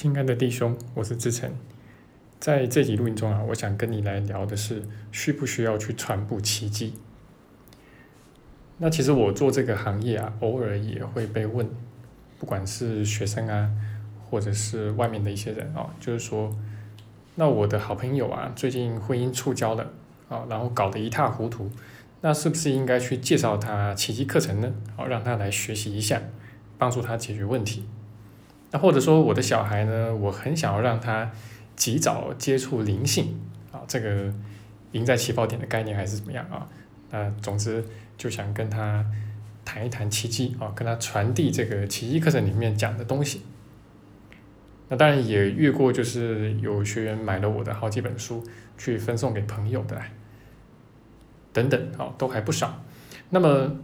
亲爱的弟兄，我是志成。在这集录音中啊，我想跟你来聊的是，需不需要去传播奇迹？那其实我做这个行业啊，偶尔也会被问，不管是学生啊，或者是外面的一些人啊，就是说，那我的好朋友啊，最近婚姻触礁了啊，然后搞得一塌糊涂，那是不是应该去介绍他奇迹课程呢？好，让他来学习一下，帮助他解决问题。那或者说我的小孩呢，我很想要让他及早接触灵性啊，这个赢在起跑点的概念还是怎么样啊？那总之就想跟他谈一谈奇迹啊，跟他传递这个奇迹课程里面讲的东西。那当然也越过就是有学员买了我的好几本书去分送给朋友的，等等啊，都还不少。那么。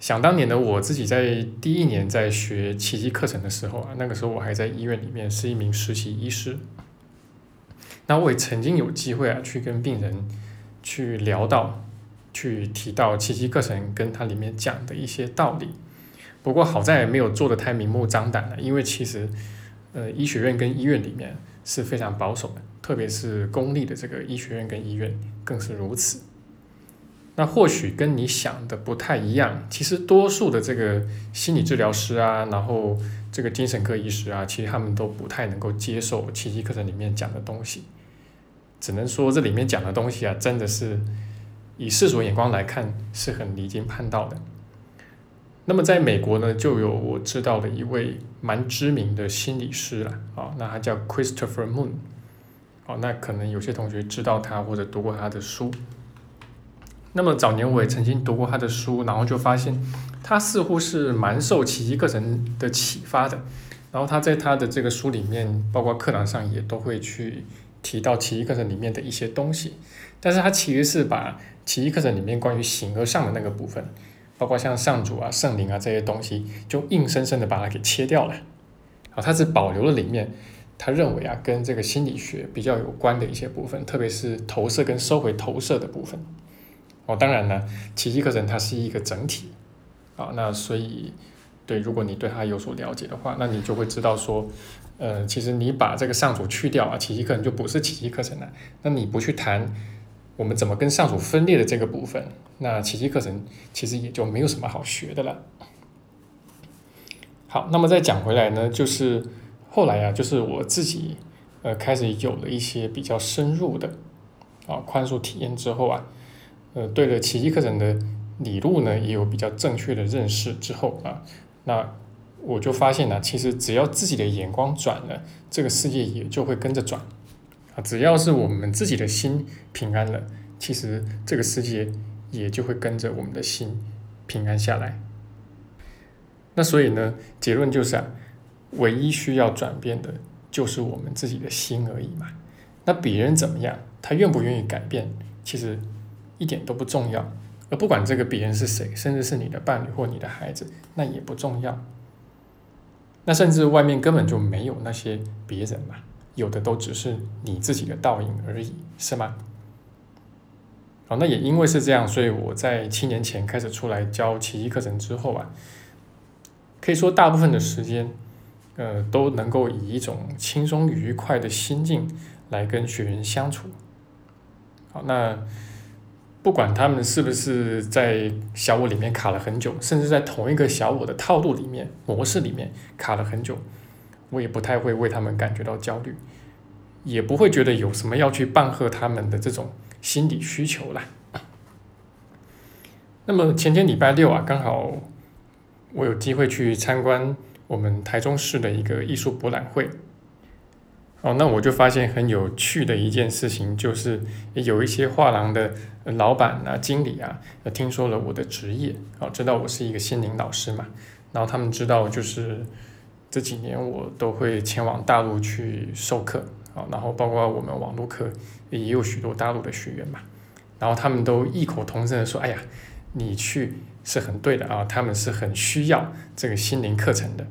想当年的我自己在第一年在学奇迹课程的时候啊，那个时候我还在医院里面是一名实习医师。那我也曾经有机会啊去跟病人去聊到，去提到奇迹课程跟它里面讲的一些道理。不过好在没有做的太明目张胆了，因为其实呃医学院跟医院里面是非常保守的，特别是公立的这个医学院跟医院更是如此。那或许跟你想的不太一样，其实多数的这个心理治疗师啊，然后这个精神科医师啊，其实他们都不太能够接受奇迹课程里面讲的东西，只能说这里面讲的东西啊，真的是以世俗眼光来看是很离经叛道的。那么在美国呢，就有我知道的一位蛮知名的心理师了啊，那他叫 Christopher Moon，哦，那可能有些同学知道他或者读过他的书。那么早年我也曾经读过他的书，然后就发现他似乎是蛮受奇迹课程的启发的。然后他在他的这个书里面，包括课堂上也都会去提到奇迹课程里面的一些东西。但是他其实是把奇迹课程里面关于形而上的那个部分，包括像上主啊、圣灵啊这些东西，就硬生生的把它给切掉了。啊，他只保留了里面他认为啊跟这个心理学比较有关的一些部分，特别是投射跟收回投射的部分。哦，当然呢，奇迹课程它是一个整体，啊，那所以，对，如果你对它有所了解的话，那你就会知道说，呃，其实你把这个上主去掉啊，奇迹课程就不是奇迹课程了。那你不去谈我们怎么跟上主分裂的这个部分，那奇迹课程其实也就没有什么好学的了。好，那么再讲回来呢，就是后来啊，就是我自己呃开始有了一些比较深入的啊宽恕体验之后啊。呃，对了，奇迹课程的理路呢，也有比较正确的认识之后啊，那我就发现呢，其实只要自己的眼光转了，这个世界也就会跟着转啊。只要是我们自己的心平安了，其实这个世界也就会跟着我们的心平安下来。那所以呢，结论就是啊，唯一需要转变的就是我们自己的心而已嘛。那别人怎么样，他愿不愿意改变，其实。一点都不重要，而不管这个别人是谁，甚至是你的伴侣或你的孩子，那也不重要。那甚至外面根本就没有那些别人嘛，有的都只是你自己的倒影而已，是吗？好，那也因为是这样，所以我在七年前开始出来教奇迹课程之后啊，可以说大部分的时间，呃，都能够以一种轻松愉快的心境来跟学员相处。好，那。不管他们是不是在小我里面卡了很久，甚至在同一个小我的套路里面、模式里面卡了很久，我也不太会为他们感觉到焦虑，也不会觉得有什么要去棒喝他们的这种心理需求啦。那么前天礼拜六啊，刚好我有机会去参观我们台中市的一个艺术博览会。哦，那我就发现很有趣的一件事情，就是有一些画廊的老板啊、经理啊，听说了我的职业，哦，知道我是一个心灵老师嘛，然后他们知道就是这几年我都会前往大陆去授课，啊，然后包括我们网络课也有许多大陆的学员嘛，然后他们都异口同声的说：“哎呀，你去是很对的啊，他们是很需要这个心灵课程的。”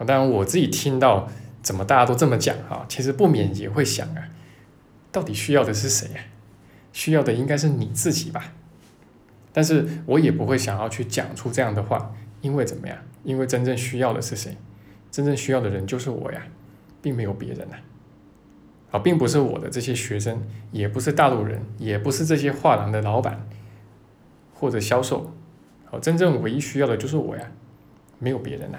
啊，当然我自己听到。怎么大家都这么讲啊？其实不免也会想啊，到底需要的是谁啊？需要的应该是你自己吧。但是我也不会想要去讲出这样的话，因为怎么样？因为真正需要的是谁？真正需要的人就是我呀，并没有别人呐。啊，并不是我的这些学生，也不是大陆人，也不是这些画廊的老板或者销售。好，真正唯一需要的就是我呀，没有别人呐。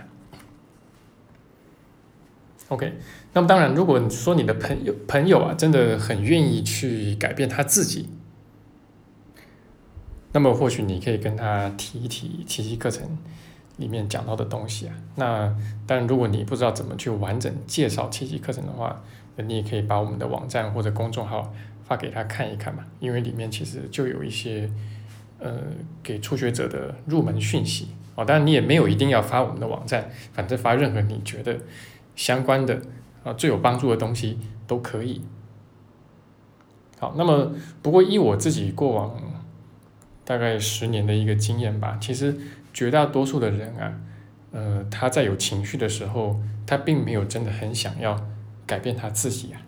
OK，那么当然，如果你说你的朋友朋友啊，真的很愿意去改变他自己，那么或许你可以跟他提一提奇迹课程里面讲到的东西啊。那当然，如果你不知道怎么去完整介绍奇迹课程的话，你也可以把我们的网站或者公众号发给他看一看嘛，因为里面其实就有一些呃给初学者的入门讯息哦。当然，你也没有一定要发我们的网站，反正发任何你觉得。相关的啊最有帮助的东西都可以。好，那么不过依我自己过往大概十年的一个经验吧，其实绝大多数的人啊，呃，他在有情绪的时候，他并没有真的很想要改变他自己啊。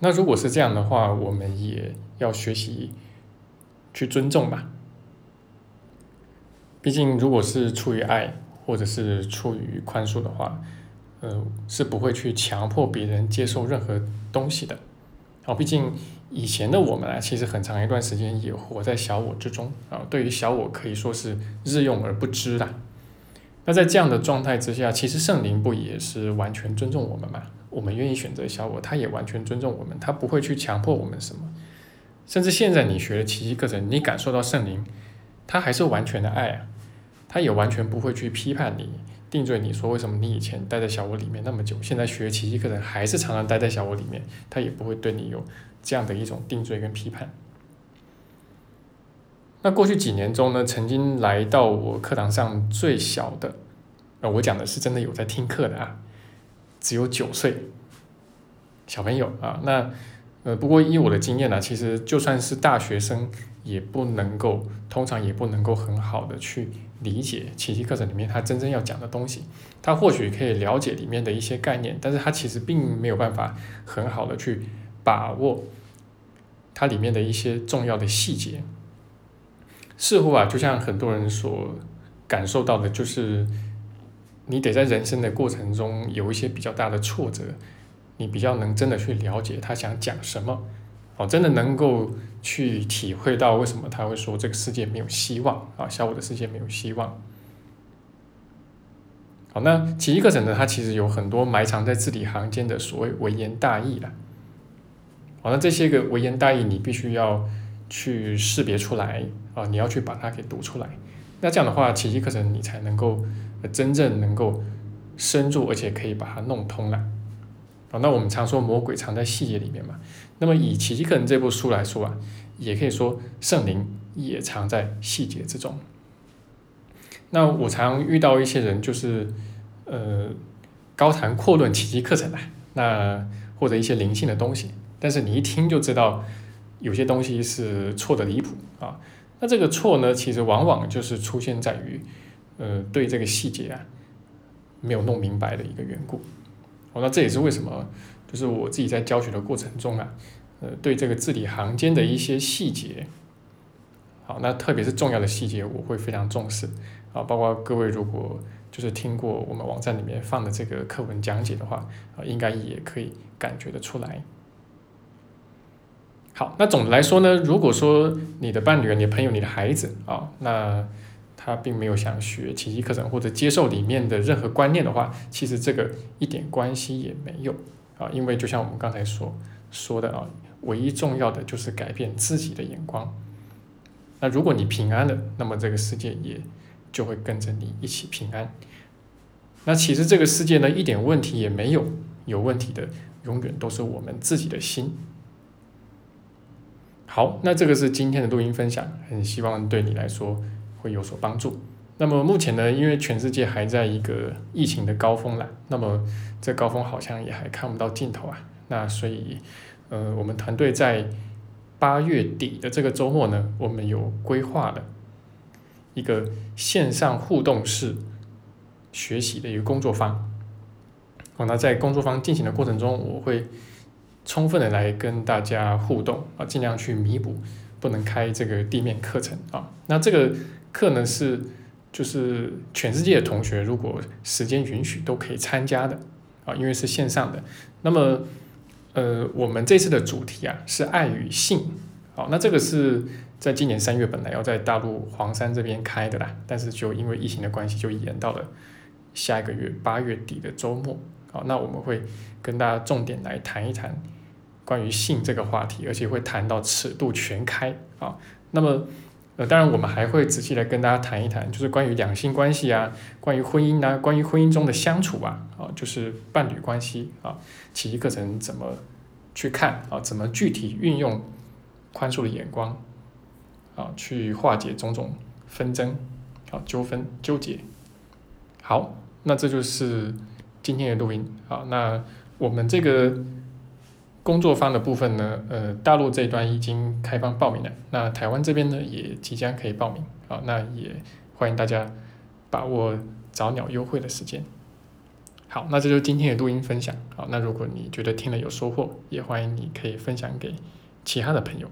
那如果是这样的话，我们也要学习去尊重吧。毕竟，如果是出于爱或者是出于宽恕的话。呃，是不会去强迫别人接受任何东西的，啊，毕竟以前的我们啊，其实很长一段时间也活在小我之中啊，对于小我可以说是日用而不知的。那在这样的状态之下，其实圣灵不也是完全尊重我们嘛？我们愿意选择小我，他也完全尊重我们，他不会去强迫我们什么。甚至现在你学的奇迹课程，你感受到圣灵，他还是完全的爱啊，他也完全不会去批判你。定罪你说为什么你以前待在小屋里面那么久，现在学奇迹课程还是常常待在小屋里面，他也不会对你有这样的一种定罪跟批判。那过去几年中呢，曾经来到我课堂上最小的，呃，我讲的是真的有在听课的啊，只有九岁小朋友啊。那呃，不过以我的经验呢，其实就算是大学生，也不能够，通常也不能够很好的去。理解奇迹课程里面他真正要讲的东西，他或许可以了解里面的一些概念，但是他其实并没有办法很好的去把握它里面的一些重要的细节。似乎啊，就像很多人所感受到的，就是你得在人生的过程中有一些比较大的挫折，你比较能真的去了解他想讲什么。哦，真的能够去体会到为什么他会说这个世界没有希望啊，小我的世界没有希望。好，那奇迹课程呢？它其实有很多埋藏在字里行间的所谓微言大义了。好，那这些个微言大义，你必须要去识别出来啊，你要去把它给读出来。那这样的话，奇迹课程你才能够真正能够深入，而且可以把它弄通了。啊，那我们常说魔鬼藏在细节里面嘛。那么以《奇迹课程》这部书来说啊，也可以说圣灵也藏在细节之中。那我常遇到一些人，就是呃高谈阔论奇迹课程啊，那或者一些灵性的东西，但是你一听就知道有些东西是错的离谱啊。那这个错呢，其实往往就是出现在于呃对这个细节啊没有弄明白的一个缘故。哦，那这也是为什么。就是我自己在教学的过程中啊，呃，对这个字里行间的一些细节，好，那特别是重要的细节，我会非常重视啊。包括各位如果就是听过我们网站里面放的这个课文讲解的话，啊，应该也可以感觉得出来。好，那总的来说呢，如果说你的伴侣、你的朋友、你的孩子啊，那他并没有想学奇迹课程或者接受里面的任何观念的话，其实这个一点关系也没有。啊，因为就像我们刚才所说的啊，唯一重要的就是改变自己的眼光。那如果你平安了，那么这个世界也就会跟着你一起平安。那其实这个世界呢，一点问题也没有，有问题的永远都是我们自己的心。好，那这个是今天的录音分享，很希望对你来说会有所帮助。那么目前呢，因为全世界还在一个疫情的高峰了，那么这高峰好像也还看不到尽头啊。那所以，呃，我们团队在八月底的这个周末呢，我们有规划了一个线上互动式学习的一个工作坊。哦，那在工作坊进行的过程中，我会充分的来跟大家互动啊，尽量去弥补不能开这个地面课程啊。那这个课呢是。就是全世界的同学如果时间允许都可以参加的啊，因为是线上的。那么呃，我们这次的主题啊是爱与性，好，那这个是在今年三月本来要在大陆黄山这边开的啦，但是就因为疫情的关系，就延到了下一个月八月底的周末。好，那我们会跟大家重点来谈一谈关于性这个话题，而且会谈到尺度全开啊。那么呃，当然我们还会仔细来跟大家谈一谈，就是关于两性关系啊，关于婚姻啊，关于婚姻中的相处啊，啊，就是伴侣关系啊。奇迹课程怎么去看啊？怎么具体运用宽恕的眼光啊，去化解种种纷争啊、纠纷、纠结？好，那这就是今天的录音啊。那我们这个工作方的部分呢，呃，大陆这一端已经开放报名了，那台湾这边呢也即将可以报名好。那也欢迎大家把握早鸟优惠的时间。好，那这就是今天的录音分享。好，那如果你觉得听了有收获，也欢迎你可以分享给其他的朋友。